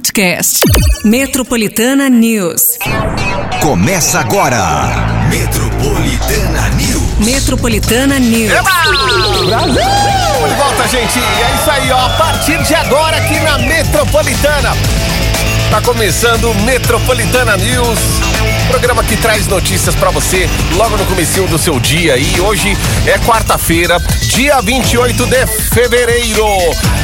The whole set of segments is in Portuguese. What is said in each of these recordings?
podcast. Metropolitana News. Começa agora. Metropolitana News. Metropolitana News. Brasil! De volta, gente. É isso aí, ó. A partir de agora, aqui na Metropolitana. Tá começando Metropolitana News. Programa que traz notícias para você logo no comecinho do seu dia. E hoje é quarta-feira, dia 28 de fevereiro.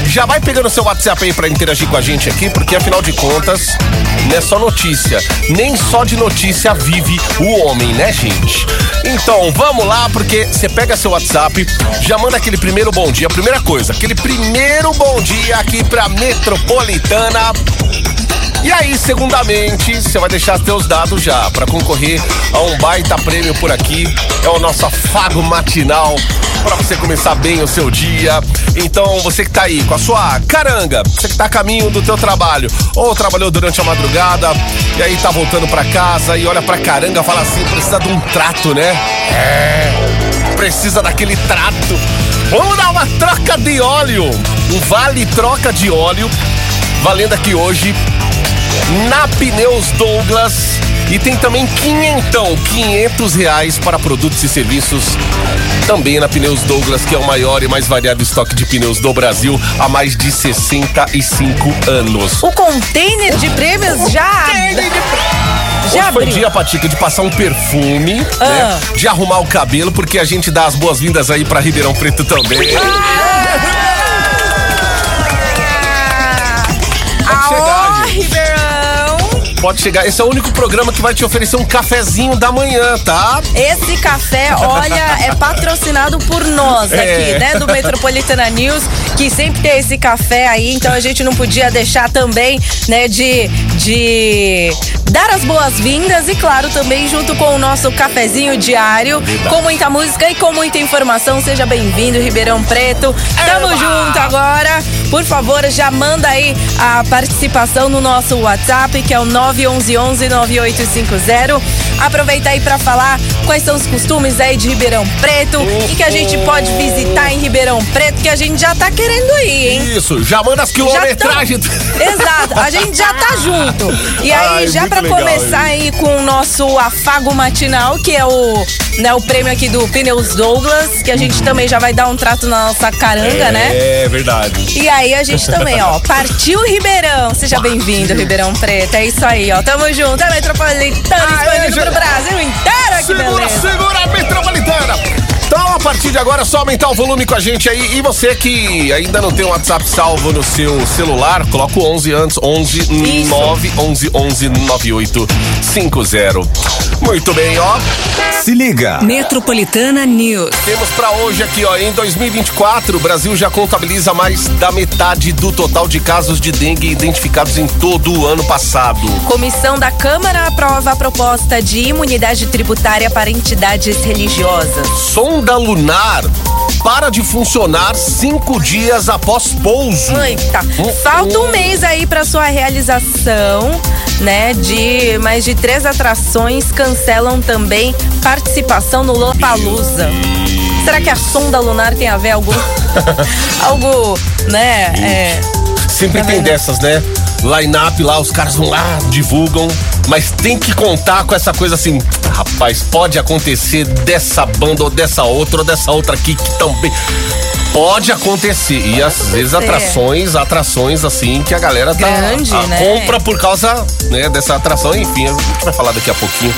Já vai pegando seu WhatsApp aí para interagir com a gente aqui, porque afinal de contas, não é só notícia. Nem só de notícia vive o homem, né, gente? Então, vamos lá, porque você pega seu WhatsApp, já manda aquele primeiro bom dia. Primeira coisa, aquele primeiro bom dia aqui pra Metropolitana. E aí, segundamente, você vai deixar seus dados já para concorrer a um baita prêmio por aqui. É o nosso afago matinal para você começar bem o seu dia. Então, você que tá aí com a sua caranga, você que tá a caminho do teu trabalho, ou trabalhou durante a madrugada e aí tá voltando para casa e olha pra caranga, fala assim, precisa de um trato, né? É, precisa daquele trato. Vamos dar uma troca de óleo, um vale troca de óleo, valendo aqui hoje na Pneus Douglas. E tem também quinhentão, 500 reais para produtos e serviços. Também na Pneus Douglas, que é o maior e mais variado estoque de pneus do Brasil há mais de 65 anos. O container de prêmios já. Hoje foi abriu. dia, Patica, de passar um perfume, Ah. né? De arrumar o cabelo, porque a gente dá as boas-vindas aí pra Ribeirão Preto também. Pode Pode chegar. Esse é o único programa que vai te oferecer um cafezinho da manhã, tá? Esse café, olha, é patrocinado por nós aqui, É. né? Do Metropolitana News, que sempre tem esse café aí, então a gente não podia deixar também, né, de, de dar as boas-vindas e, claro, também junto com o nosso cafezinho diário, com muita música e com muita informação. Seja bem-vindo, Ribeirão Preto. Tamo Eba! junto agora. Por favor, já manda aí a participação no nosso WhatsApp, que é o 911-9850. Aproveita aí pra falar quais são os costumes aí de Ribeirão Preto e que a gente pode visitar em Ribeirão Preto, que a gente já tá querendo ir, hein? Isso, já manda as quilometragens. Exato, a gente já tá junto. E aí, Ai, já legal, começar aí com o nosso afago matinal, que é o, né, o prêmio aqui do Pneus Douglas, que a gente também já vai dar um trato na nossa caranga, né? É verdade. E aí a gente também, ó, partiu Ribeirão. Seja bem-vindo, Ribeirão Preto. É isso aí, ó. Tamo junto. É Metropolitana expandindo pro Brasil inteiro. Que Segura, beleza. segura a metropolitana. Então, a partir de agora, é só aumentar o volume com a gente aí. E você que ainda não tem o WhatsApp salvo no seu celular, coloca o 11 antes, 11 Isso. 9 11 11 98 50. Muito bem, ó. Se liga. Metropolitana News. Temos pra hoje aqui, ó, em 2024, o Brasil já contabiliza mais da metade do total de casos de dengue identificados em todo o ano passado. Comissão da Câmara aprova a proposta de imunidade tributária para entidades religiosas. Sonda lunar para de funcionar cinco dias após pouso. Eita, Hum, falta um hum. mês aí pra sua realização, né? De mais de três atrações cancelam também participação no Lollapalooza. Será que a sonda lunar tem a ver algo, algo, né? É, Sempre Tá tem dessas, né? Line-up lá, os caras vão lá, divulgam, mas tem que contar com essa coisa assim, rapaz, pode acontecer dessa banda ou dessa outra ou dessa outra aqui que também. Pode acontecer. E às vezes atrações, atrações assim que a galera tá Grande, a- né? compra por causa né, dessa atração. Enfim, a gente vai falar daqui a pouquinho.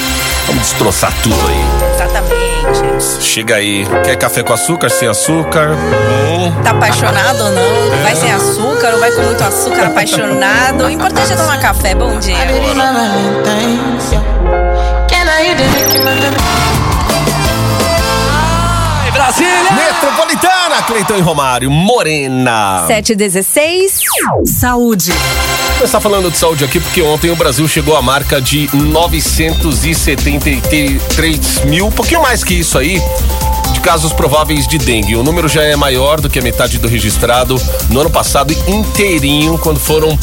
Vamos destroçar tudo aí. exatamente. Chega aí. Quer café com açúcar, sem açúcar? Hum. Tá apaixonado ou não? Vai sem açúcar ou vai com muito açúcar apaixonado? O importante é tomar café. Bom dia. Metropolitana, Cleiton e Romário, Morena. 716. Saúde. Começar falando de saúde aqui, porque ontem o Brasil chegou à marca de 973 mil, um pouquinho mais que isso aí, de casos prováveis de dengue. O número já é maior do que a metade do registrado no ano passado inteirinho, quando foram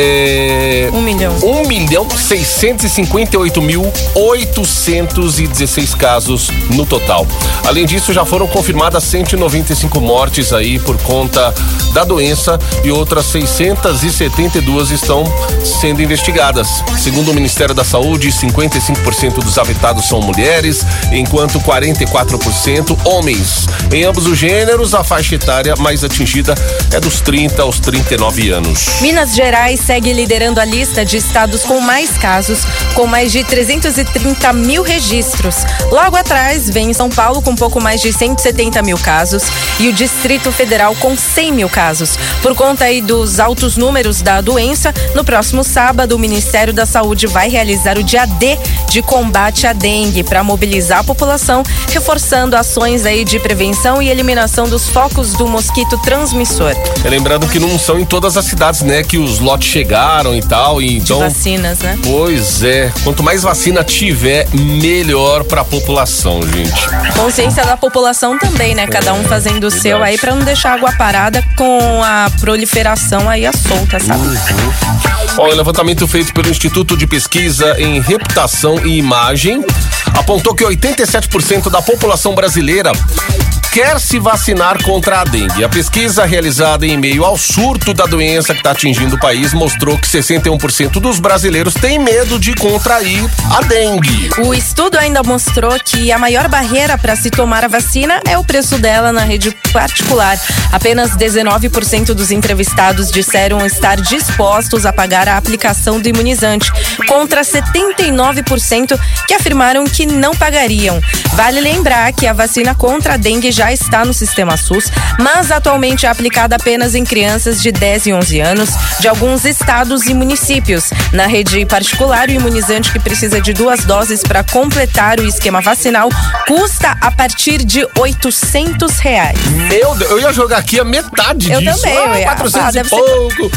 É, Um milhão. 1 milhão 658 mil 816 casos no total. Além disso, já foram confirmadas 195 mortes aí por conta da doença e outras 672 estão sendo investigadas. Segundo o Ministério da Saúde, 55% dos afetados são mulheres, enquanto 44% homens. Em ambos os gêneros, a faixa etária mais atingida é dos 30 aos 39 anos. Minas Gerais segue liderando a lista de estados com mais casos, com mais de 330 mil registros. Logo atrás vem São Paulo com pouco mais de 170 mil casos e o Distrito Federal com 100 mil casos. Por conta aí dos altos números da doença, no próximo sábado o Ministério da Saúde vai realizar o dia D de combate à dengue para mobilizar a população, reforçando ações aí de prevenção e eliminação dos focos do mosquito transmissor. É lembrando que não são em todas as cidades, né, que os lotes chegaram e tal, e De então vacinas, né? Pois é, quanto mais vacina tiver, melhor pra população, gente. Consciência da população também, né? Cada um fazendo o seu aí pra não deixar água parada com a proliferação aí a solta, sabe? Ó, o levantamento feito pelo Instituto de Pesquisa em Reputação e Imagem apontou que 87% da população brasileira quer se vacinar contra a dengue. A pesquisa realizada em meio ao surto da doença que está atingindo o país mostrou que 61% dos brasileiros têm medo de contrair a dengue. O estudo ainda mostrou que a maior barreira para se tomar a vacina é o preço dela na rede particular. Apenas 19% dos entrevistados disseram estar dispostos a pagar a aplicação do imunizante, contra 79% que afirmaram que não pagariam. Vale lembrar que a vacina contra a dengue já está no sistema SUS, mas atualmente é aplicada apenas em crianças de 10 e 11 anos de alguns estados e municípios. Na rede particular, o imunizante que precisa de duas doses para completar o esquema vacinal custa a partir de 800 reais. Meu Deus, eu ia jogar aqui a metade Eu disso. também, eu ah, ia. 400 Ah, e deve ser- pouco.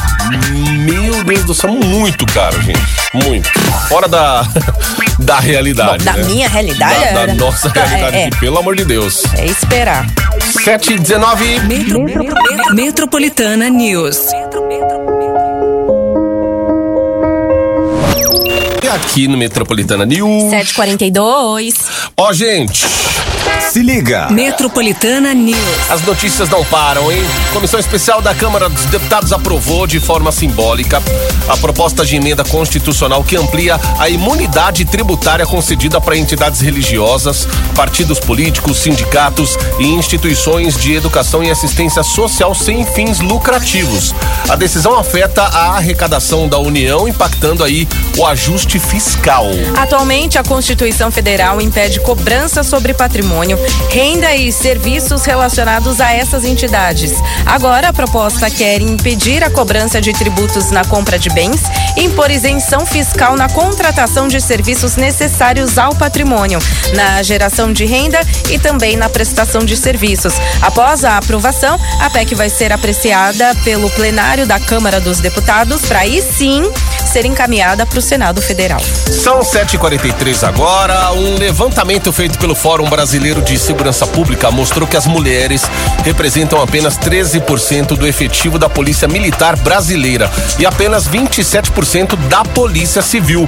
Meu Deus do céu, muito caro, gente. Muito. Fora da, da realidade. Bom, da né? minha realidade, Da, da nossa Tá, realidade é, é. pelo amor de Deus. É esperar. 7 e 19 Metro, Metropolitana News. e aqui no Metropolitana News. 742. Ó, gente, Se liga. Metropolitana News. as notícias não param, hein? Comissão Especial da Câmara dos Deputados aprovou de forma simbólica a proposta de emenda constitucional que amplia a imunidade tributária concedida para entidades religiosas, partidos políticos, sindicatos e instituições de educação e assistência social sem fins lucrativos. A decisão afeta a arrecadação da União, impactando aí o ajuste fiscal. Atualmente, a Constituição Federal impede cobrança sobre patrimônio, renda e serviços relacionados a essas entidades. Agora, a proposta quer impedir a cobrança de tributos na compra de bens e impor isenção fiscal na contratação de serviços necessários ao patrimônio, na geração de renda e também na prestação de serviços. Após a aprovação, a PEC vai ser apreciada pelo plenário da Câmara dos Deputados para aí sim ser encaminhada para o Senado Federal. São 7h43 agora. Um levantamento feito pelo Fórum Brasileiro de Segurança Pública mostrou que as mulheres representam apenas 13% do efetivo da Polícia Militar brasileira e apenas 27% da Polícia Civil.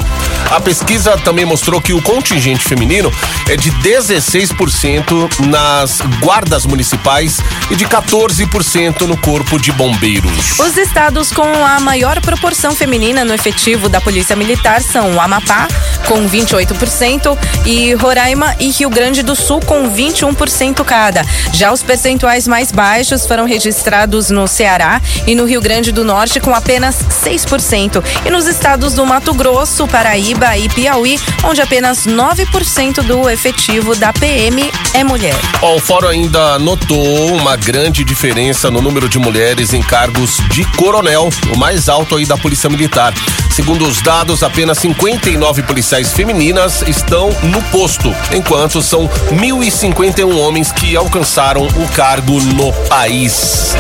A pesquisa também mostrou que o contingente feminino é de 16% nas guardas municipais e de 14% no Corpo de Bombeiros. Os estados com a maior proporção feminina no efetivo da Polícia Militar são o Amapá, com 28%, e Roraima e Rio Grande do Sul, com 21% cada. Já os percentuais mais baixos foram registrados no Ceará e no Rio Grande do Norte, com apenas 6%. E nos estados do Mato Grosso, Paraíba e Piauí, onde apenas 9% do efetivo da PM é mulher. Ó, o fórum ainda notou uma grande diferença no número de mulheres em cargos de coronel, o mais alto aí da Polícia Militar. Segundo os dados, apenas 59 policiais femininas estão no posto, enquanto são 1.051 homens que alcançaram o cargo no país.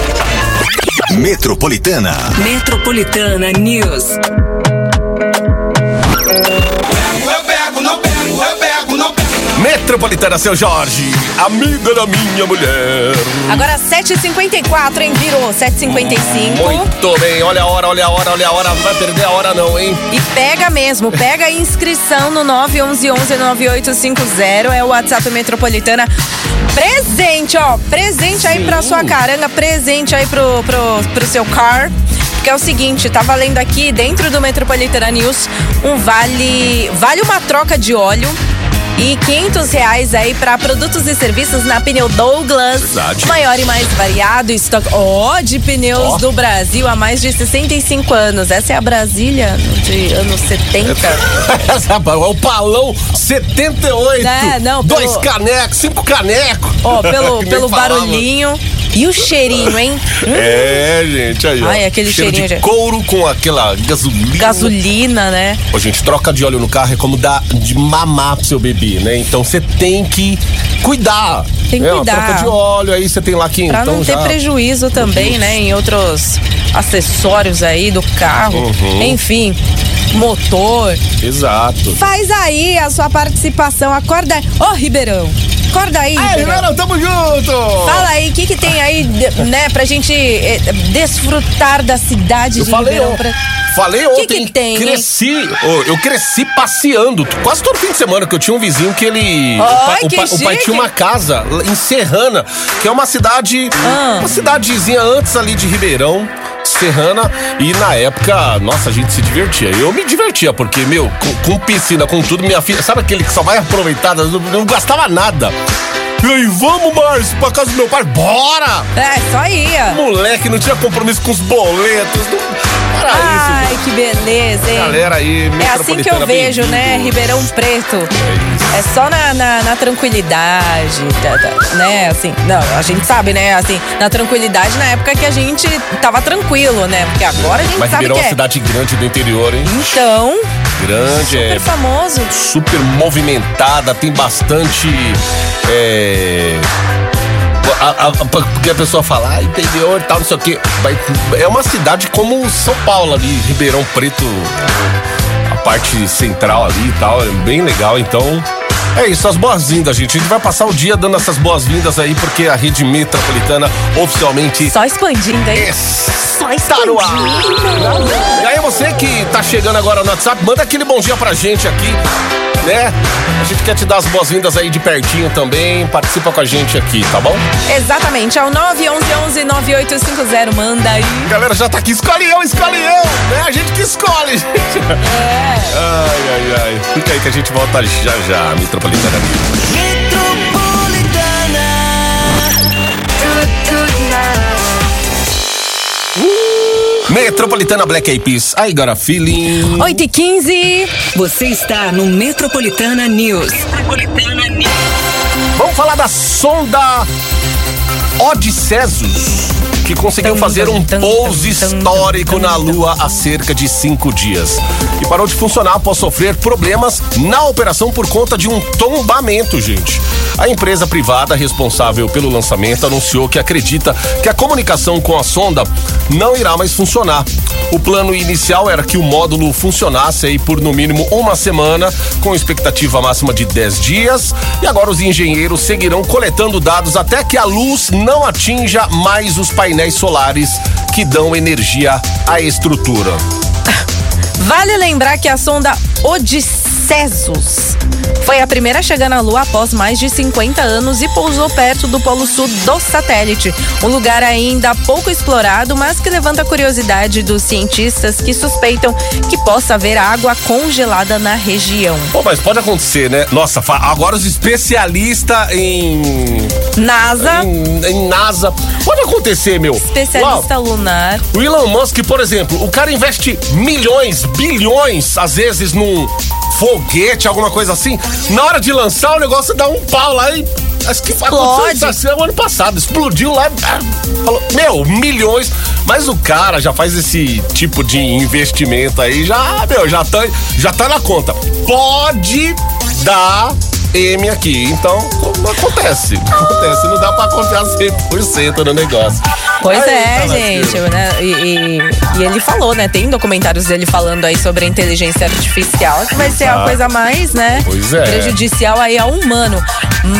Metropolitana. Metropolitana News. Metropolitana, seu Jorge, amiga da minha mulher. Agora 7h54, hein? Virou 7h55. Muito bem, olha a hora, olha a hora, olha a hora. Não vai perder a hora, não, hein? E pega mesmo, pega a inscrição no 911-9850, é o WhatsApp Metropolitana. Presente, ó, presente aí pra sua caranga, presente aí pro, pro, pro seu car. Porque é o seguinte, tá valendo aqui dentro do Metropolitana News um vale, vale uma troca de óleo e 500 reais aí para produtos e serviços na Pneu Douglas. Verdade. Maior e mais variado estoque ó, de pneus Ó. do Brasil há mais de 65 anos. Essa é a Brasília de anos 70. Essa, é o palão 78. É, não, pelo- Dois canecos, cinco canecos. Ó, pelo, nem pelo falava. barulhinho. E o cheirinho, hein? É, gente, aí, ó. Ai, aquele Cheiro cheirinho, de gente. couro com aquela gasolina. Gasolina, né? Ô, gente, troca de óleo no carro é como dar de mamar pro seu bebê, né? Então você tem que cuidar. Tem que né? Ó, cuidar. Troca de óleo, aí você tem lá que Pra então não ter já... prejuízo também, né? Em outros acessórios aí do carro. Uhum. Enfim, motor. Exato. Faz aí a sua participação. Acorda. Ô, Ribeirão. Acorda aí, Aí, Ribeirão. Ribeirão, tamo junto! Fala aí, o que, que tem aí, né, pra gente eh, desfrutar da cidade Eu de falei, Ribeirão Preto? falei ontem, que tem, hein? cresci, ô, eu cresci passeando, quase todo fim de semana, que eu tinha um vizinho que ele, o, Ai, pai, o que pai- o pai chique. tinha uma casa lá em Serrana, que é uma cidade, Ah. uma cidadezinha antes ali de Ribeirão, Serrana, e na época, nossa, a gente se divertia. Eu me divertia, porque, meu, com, com piscina, com tudo, minha filha, sabe aquele que só vai aproveitar, não, não gastava nada. E aí, vamos, Márcio, pra casa do meu pai, bora! É, só ia. Moleque, não tinha compromisso com os boletos. Não... Era isso, Ai, que beleza, hein? Galera aí, É assim que eu vejo, né. Ribeirão Preto. É só na, na, na tranquilidade, da- da- né? Assim, não, a gente sabe, né? Assim, na tranquilidade na época que a gente tava tranquilo, né? Porque agora a gente Mas sabe Ribeirão que é uma é. cidade grande do interior, hein? Então, Grande, é super famoso. super movimentada, tem bastante. É. a- porque a pessoa fala, ah, interior e tal, não sei o quê. É uma cidade como São Paulo ali, Ribeirão Preto, a parte central ali e tal, é bem legal, então. É isso, as boas-vindas, gente. A gente vai passar o dia dando essas boas-vindas aí, porque a rede metropolitana oficialmente Só expandindo, hein? Só expandindo. no ar. E aí você que tá chegando agora no WhatsApp, manda aquele bom dia pra gente aqui, né? A gente quer te dar as boas-vindas aí de pertinho também. Participa com a gente aqui, tá bom? Exatamente, é o 911-9850. Manda aí. A galera já tá aqui, escolhe eu, escolhe eu, né? A gente que escolhe, gente. É. Ai, ai, ai. Fica aí que a gente volta já já, Metropolitana. Metropolitana Black Eyed Peas. I got a feeling. 8 e 15 Você está no Metropolitana News. Metropolitana News. Vamos falar da sonda Odysseus, que conseguiu fazer um pouso histórico na. Lua há cerca de cinco dias. E parou de funcionar após sofrer problemas na operação por conta de um tombamento, gente. A empresa privada responsável pelo lançamento anunciou que acredita que a comunicação com a sonda não irá mais funcionar. O plano inicial era que o módulo funcionasse aí por no mínimo uma semana, com expectativa máxima de 10 dias, e agora os engenheiros seguirão coletando dados até que a luz não atinja mais os painéis solares que dão energia à estrutura. Vale lembrar que a sonda Odysseus foi a primeira a chegar na Lua após mais de 50 anos e pousou perto do polo sul do satélite. Um lugar ainda pouco explorado, mas que levanta a curiosidade dos cientistas que suspeitam que possa haver água congelada na região. Pô, mas pode acontecer, né? Nossa, agora os especialistas em, NASA, em, em NASA. Pode acontecer, meu. especialista lunar. O Elon Musk, por exemplo, o cara investe milhões, bilhões, às vezes, num foguete, alguma coisa assim. Na hora de lançar, o negócio dá um pau lá e. Acho que aconteceu isso assim no ano passado. Explodiu lá. Falou, meu, milhões. Mas o cara já faz esse tipo de investimento aí, já, meu, já tá, já tá na conta. Pode dar M aqui. Então, acontece. Acontece. Não dá pra confiar 100% no negócio. Pois Aí, é, tá gente, né? E, e- e ele falou, né? Tem documentários dele falando aí sobre a inteligência artificial, que vai ser a coisa mais, né? Pois é. Prejudicial aí ao humano.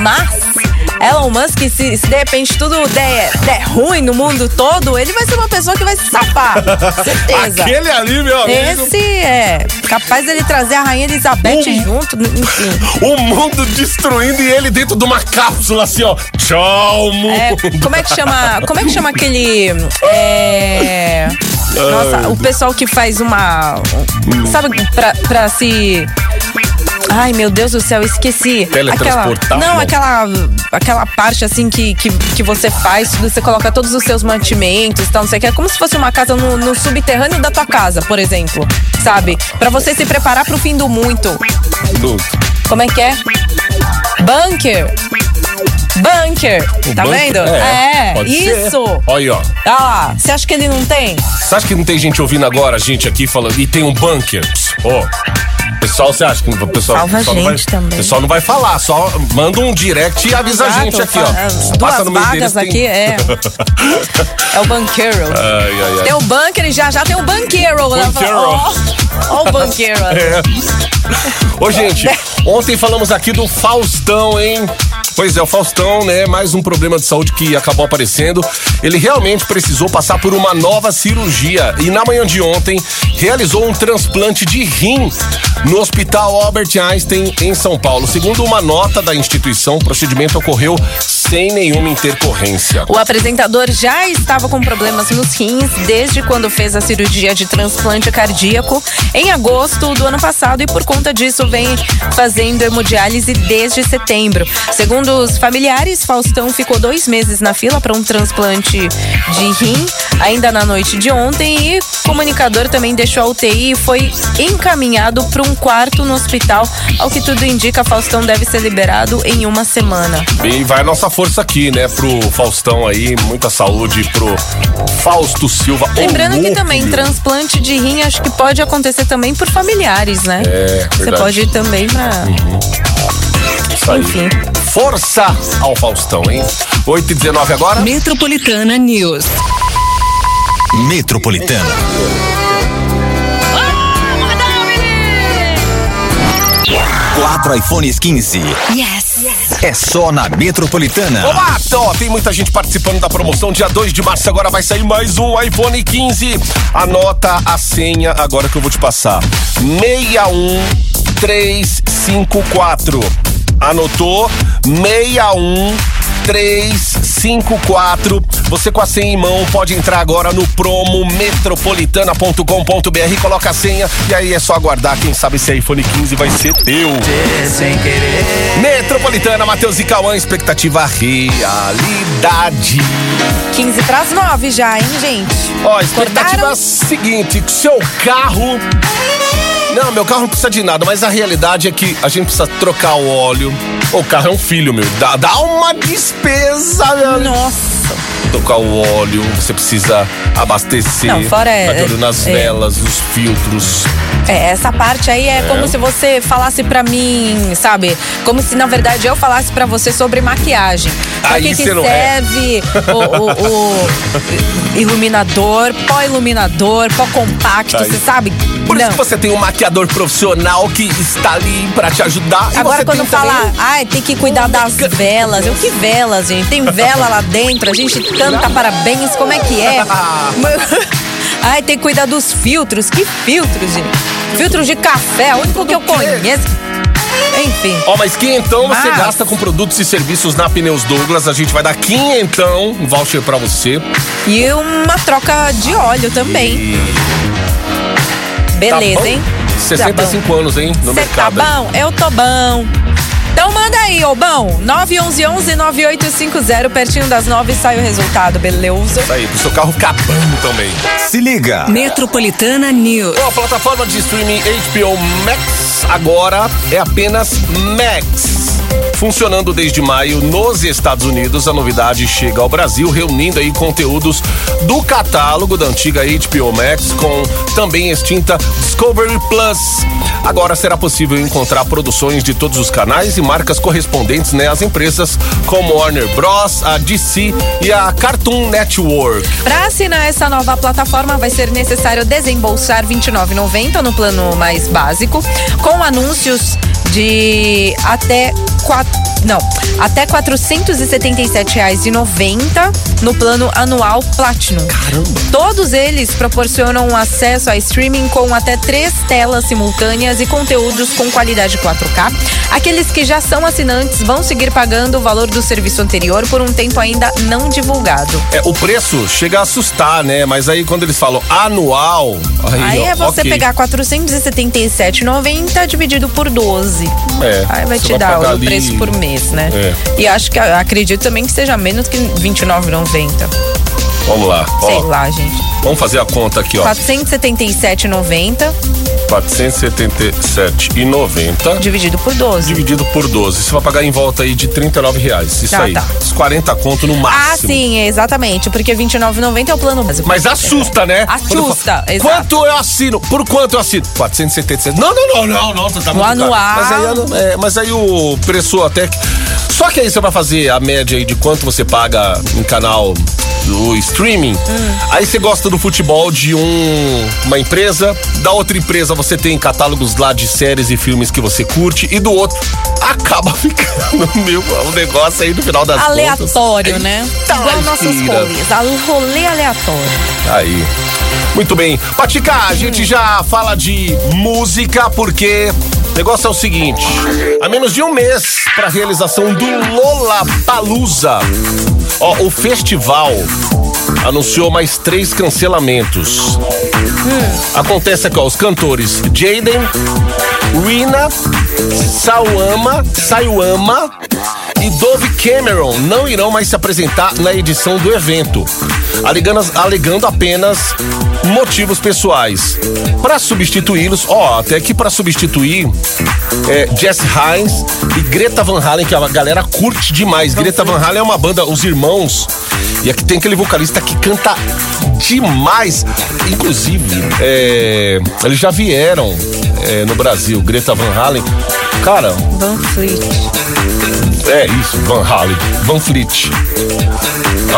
Mas. Elon Musk, se, se de repente tudo der, der ruim no mundo todo, ele vai ser uma pessoa que vai se safar. Certeza. Aquele ali, meu amigo. Esse é capaz dele trazer a Rainha Elizabeth Um- junto, enfim. O mundo destruindo e ele dentro de uma cápsula assim, ó. Tchau, mundo. É, como é que chama? Como é que chama aquele. É. Nossa, o pessoal que faz uma. Sabe, pra, pra se. Ai, meu Deus do céu, esqueci. Teletransportar? Aquela, não, aquela aquela parte assim que, que, que você faz, você coloca todos os seus mantimentos, tal, não sei o que. É como se fosse uma casa no, no subterrâneo da tua casa, por exemplo. Sabe? Pra você se preparar pro fim do muito. Luto. Como é que é? Bunker. Bunker. O tá bunker? vendo? É, ser. isso. Olha aí, ó. Ah, você acha que ele não tem? Você acha que não tem gente ouvindo agora, gente aqui falando, e tem um bunker? Ó. Pessoal, você acha que o pessoal, Salva a pessoal não vai, gente também. pessoal não vai falar, só manda um direct e avisa a Exato, gente aqui, ó. Passa Duas no meio deles, vagas tem- aqui, é. É o banqueiro. Ai, ai, ai. Tem o bunker e já já tem o banqueiro. né? Banqueiro. Ó, ó o banqueiro. É. Ô, gente, ontem falamos aqui do Faustão, hein? Pois é, o Faustão, né? Mais um problema de saúde que acabou aparecendo. Ele realmente precisou passar por uma nova cirurgia e na manhã de ontem realizou um transplante de rim no Hospital Albert Einstein em São Paulo. Segundo uma nota da instituição, o procedimento ocorreu sem nenhuma intercorrência. O apresentador já estava com problemas nos rins desde quando fez a cirurgia de transplante cardíaco em agosto do ano passado e por conta disso vem fazendo hemodiálise desde setembro. Segundo os familiares, Faustão ficou dois meses na fila para um transplante de rim ainda na noite de ontem e o comunicador também deixou a UTI e foi encaminhado para um quarto no hospital. Ao que tudo indica, Faustão deve ser liberado em uma semana. E vai nossa força aqui, né, pro Faustão aí, muita saúde pro Fausto Silva. Lembrando que também transplante de rim acho que pode acontecer também por familiares, né? É, Você verdade. pode ir também pra. Isso aí. Enfim. Força ao Faustão, hein? 8 e 19 agora? Metropolitana News. Metropolitana. Quatro iPhones 15. Yes. É só na Metropolitana. Olá, ó, tem muita gente participando da promoção. Dia 2 de março agora vai sair mais um iPhone 15. Anota a senha agora que eu vou te passar. 61354. Anotou? 61354. Você com a senha em mão pode entrar agora no promo metropolitana.com.br, coloca a senha e aí é só aguardar. Quem sabe esse iPhone 15 vai ser teu. Metropolitana, Matheus e Cauã, expectativa realidade. 15 pras 9 já, hein, gente? Ó, expectativa é Acordaram? seguinte: seu carro. Não, meu carro não precisa de nada, mas a realidade é que a gente precisa trocar o óleo. O carro é um filho, meu. Dá, dá uma despesa, meu. Nossa. Trocar o óleo, você precisa abastecer. Não, fora é- Tá de olho nas é. velas, os filtros. É, essa parte aí é, como se você falasse pra mim, sabe? Como se na verdade eu falasse pra você sobre maquiagem. Pra Aí que, que é. serve o, o- o iluminador, pó iluminador, pó compacto, Aí. você sabe? Por isso Não. que você tem um maquiador profissional que está ali pra te ajudar. E Agora quando tem fala, também- ai, tem que cuidar das velas. Eu que velas, gente? Tem vela lá dentro, a gente canta parabéns, como é que é? ai, tem que cuidar dos filtros. Que filtros, gente? Filtros de café, o único que eu conheço. Enfim. Ó, mas quinhentão você Mas- gasta com produtos e serviços na Pneus Douglas. A gente vai dar quinhentão, um voucher pra você. E uma troca de óleo também. Beleza, Tá hein? 65 anos, hein, no Você tá mercado. hein? bom? Eu tô bom. Então manda aí, ô bom. 911-9850, pertinho das 9 sai o resultado, beleza? Isso aí, pro seu carro bom também. Se liga. Metropolitana News. Bom, a plataforma de streaming HBO Max agora é apenas Max. Funcionando desde maio nos Estados Unidos, a novidade chega ao Brasil, reunindo aí conteúdos do catálogo da antiga HBO Max com também extinta Discovery Plus. Agora será possível encontrar produções de todos os canais e marcas correspondentes né, às empresas como Warner Bros, a DC e a Cartoon Network. Para assinar essa nova plataforma vai ser necessário desembolsar R$ 29,90 no plano mais básico, com anúncios de até quatro, não, até R$ 477,90 no plano anual Platinum. Caramba! Todos eles proporcionam acesso a streaming com até três telas simultâneas e conteúdos com qualidade 4K. Aqueles que já são assinantes vão seguir pagando o valor do serviço anterior por um tempo ainda não divulgado. É, o preço chega a assustar, né? Mas aí quando eles falam anual. Aí, Aí ó, é você ok. pegar 477,90 dividido por 12. É, Aí vai te vai dar o ali- preço por mês, né? É. E acho que acredito também que seja menos que 29,90. Vamos lá. Sei Ó, lá, gente. vamos fazer a conta aqui, ó. 477,90 477,90 dividido por 12. dividido por 12. Você vai pagar em volta aí de 39 reais. Isso Tá, aí. tá. Os 40 conto no máximo. Ah, sim, exatamente. Porque 29,90 é o plano básico. Mas assusta, né? Assusta, falo. Quanto eu assino? Por quanto eu assino? 477. Não, não, não, não, não. Tá muito caro. anual. Mas aí, é, mas aí o preço até que. Só que aí você vai fazer a média aí de quanto você paga em canal do streaming. Hum. Aí você gosta do futebol de um, uma empresa, da outra empresa você tem catálogos lá de séries e filmes que você curte, e do outro acaba ficando meu, um negócio aí no final das Aleatório, contas. né? Eita, Igual nossos lasqueira. rolês. a- Rolê aleatório. Aí. Muito bem. Patica, a gente já fala de música porque o negócio é o seguinte: há menos de um mês para a realização do Lollapalooza, ó, o festival anunciou mais três cancelamentos. Acontece aqui, ó, os cantores Jaden, Rina, Sawama, Sayuama e Dove Cameron não irão mais se apresentar na edição do evento, alegando, alegando apenas motivos pessoais. Para substituí-los, ó, até que para substituir é, Jess Hines e Greta Van Halen, que a galera curte demais. Greta Van Halen é uma banda, os irmãos, e aqui tem aquele vocalista que canta demais. Inclusive, é, eles já vieram é, no Brasil, Greta Van Halen. Cara, Van Fleet. é isso, Van Halen, Van Fleet.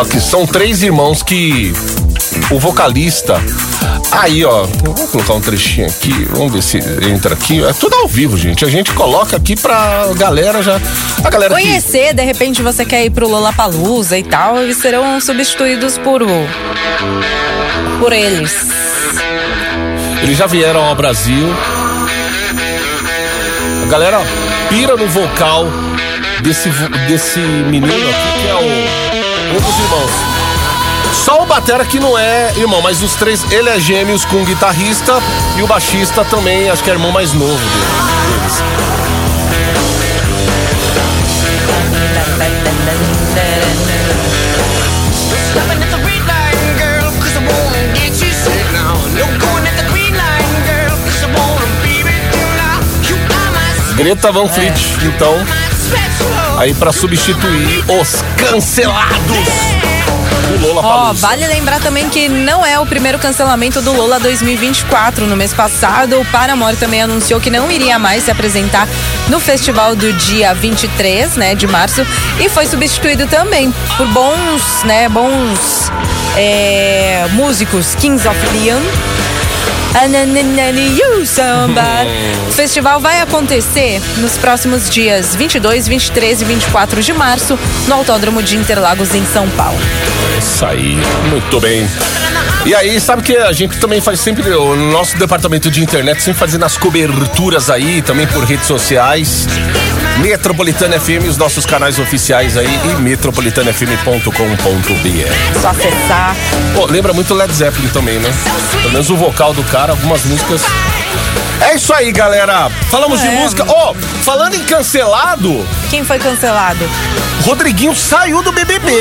Aqui são três irmãos que o vocalista. Aí, ó, vamos colocar um trechinho aqui, vamos ver se entra aqui. É tudo ao vivo, gente. A gente coloca aqui pra galera já. A galera que. Conhecer, de repente você quer ir pro Lollapalooza e tal, eles serão substituídos por por eles. Eles já vieram ao Brasil. A galera pira no vocal desse, desse menino aqui, que é o. Um dos irmãos. Só o Batera que não é irmão, mas os três, ele é gêmeos com o guitarrista e o baixista também, acho que é irmão mais novo dele- deles. Greta Van Fleet, então, aí pra substituir os cancelados do Lola Ó, vale lembrar também que não é o primeiro cancelamento do Lola 2024. No mês passado, o Paramore também anunciou que não iria mais se apresentar no festival do dia 23, né, de março, e foi substituído também por bons, né, bons é, músicos, Kings of Leon. You. O festival vai acontecer nos próximos dias 22, 23 e 24 de março no Autódromo de Interlagos, em São Paulo. Isso aí, muito bem. E aí, sabe que a gente também faz sempre, o nosso departamento de internet sempre fazendo as coberturas aí, também por redes sociais. Metropolitana FM, os nossos canais oficiais aí e metropolitanafm.com.br. Só acessar. Pô, lembra muito Led Zeppelin também, né? Pelo menos o vocal do cara, algumas músicas. É isso aí, galera. Falamos de É. música. Ó, falando em cancelado, Quem foi cancelado? Rodriguinho saiu do BBB.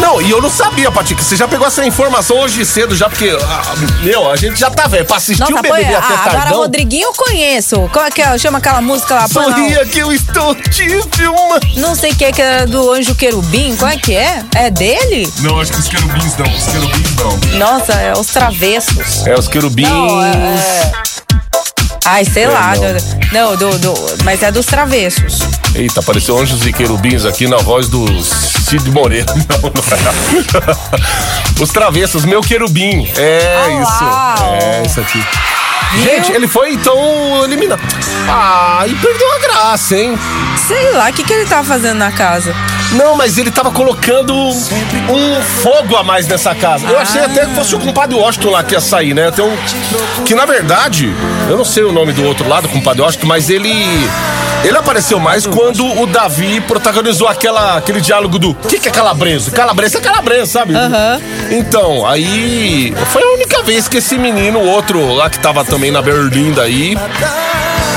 Não, e eu não sabia, que você já pegou essa informação hoje cedo, já, porque, ah, meu, a gente já tá velho pra assistir Nossa, o BBB põe, até ah, agora. Rodriguinho eu conheço. Como é que é? chama aquela música lá? Sorria que eu estou te filmando. Não sei o que, que era do Anjo Querubim. Qual é que é? É dele? Não, acho que os querubins não. Os querubins não. Nossa, é os travessos. É, os querubins. Não, é- é- Ai, sei lá. não. Não, do, do- mas é dos travessos. Eita, apareceu anjos e querubins aqui na voz do Cid Moreira. Não, não é. Os travessos, meu querubim. É Ah, isso. É isso aqui. Gente, ele foi então eliminado. Ah, e perdeu a graça, hein? Sei lá, o que, que ele tava fazendo na casa? Não, mas ele tava colocando um fogo a mais nessa casa. Eu achei até que fosse o compadre Washington lá que ia sair, né? Tem um, que na verdade, eu não sei o nome do outro lado, compadre Washington, mas ele. Ele apareceu mais quando o Davi protagonizou aquela, aquele diálogo do. O que, que é calabresa? Calabresa é calabresa, sabe? Então, aí. Foi a única vez que esse menino, o outro lá que tava também na Berlinda aí,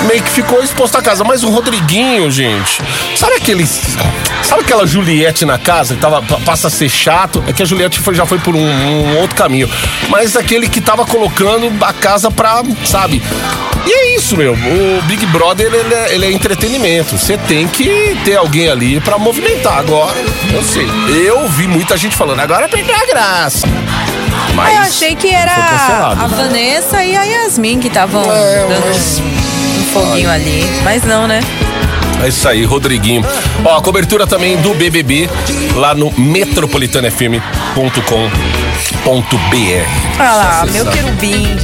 meio que ficou exposto à casa. Mas o Rodriguinho, gente, sabe aqueles. Sabe aquela Juliette na casa que tava, pa- passa a ser chato? É que a Juliette foi- já foi por um, um outro caminho. Mas aquele que tava colocando a casa pra, sabe? E é isso, meu. O Big Brother, ele é, ele é entretenimento. Você tem que ter alguém ali pra movimentar. Agora, eu sei. Eu vi muita gente falando, agora perdeu a graça. Mas. Eu achei que era a Vanessa e a Yasmin que estavam É, dando mas- um foguinho ali. Mas não, né? É isso aí, Rodriguinho. Ó, a cobertura também do BBB lá no metropolitanafm.com.br. Olha lá, meu querubim.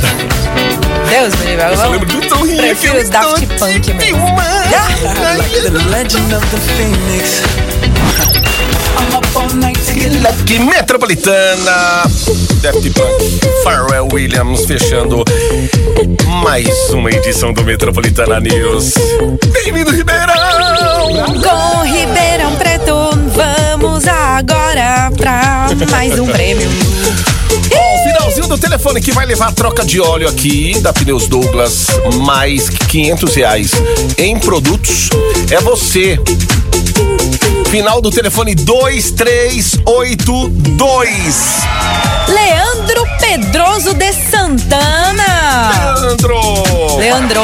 Deus me livre. Eu lembro de que eu Prefiro Daft te Punk mesmo. Que Metropolitana, Daft Punk, Pharrell Williams fechando mais uma edição do Metropolitana News. Bem-vindo, Ribeirão! Com Ribeirão Preto, vamos agora pra mais um prêmio. O finalzinho do telefone que vai levar a troca de óleo aqui da Pneus Douglas, mais que 500 reais em produtos, é você. Final do telefone 2382. Leandro Pedroso de Santana. Leandro! Leandro.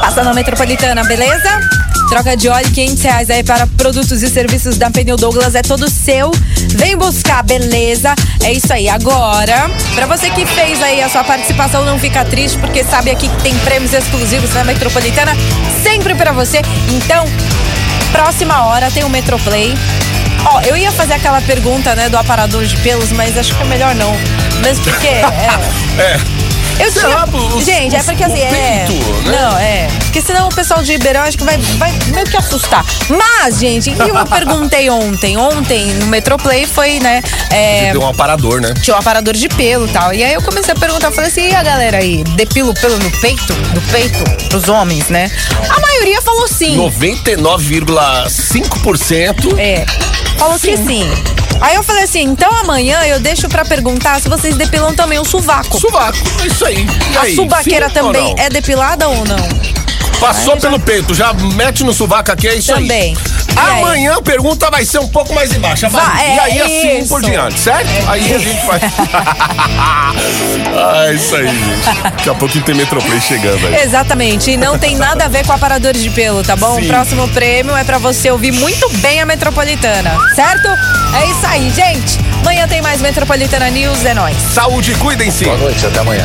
Passa na Metropolitana, beleza? Troca de óleo, 500 reais aí para produtos e serviços da Pneu Douglas, é todo seu. Vem buscar, beleza? É isso aí. Agora, para você que fez aí a sua participação, não fica triste, porque sabe aqui que tem prêmios exclusivos na Metropolitana, sempre para você. Então, próxima hora tem o Metroplay. Ó, eu ia fazer aquela pergunta, né, do aparador de pelos, mas acho que é melhor não. Mesmo porque. é, É. eu Sei tinha... lá, os- Gente, é os- porque o assim, é. peito, né? Não, é. Porque senão o pessoal de Ribeirão acho que vai, vai meio que assustar. Mas, gente, eu perguntei ontem. Ontem, no Metroplay, foi, né? é, Deu um aparador, né? tinha um aparador de pelo e tal. E aí eu comecei a perguntar, falei assim, e a galera aí, depila o pelo no peito? Do peito? Pros homens, né? A maioria falou sim. 99,5%. É. Falou que sim. Aí eu falei assim, então amanhã eu deixo pra perguntar se vocês depilam também o sovaco. Sovaco, é isso aí. E A aí, subaqueira sim também é depilada ou não? Passou pelo peito, já mete no sovaco aqui, é isso Também. aí. Aí? Amanhã a pergunta vai ser um pouco mais embaixo. Vai. Vai, e é aí assim isso. por diante, certo? aí a gente vai. ah, isso aí, gente. Daqui a pouquinho tem Metroplay chegando aí. Exatamente, e não tem nada a ver com aparadores de pelo, tá bom? Sim. O próximo prêmio é pra você ouvir muito bem a Metropolitana, certo? É isso aí, gente. Amanhã tem mais Metropolitana News, é nóis. Saúde, cuidem-se. Boa noite, até amanhã.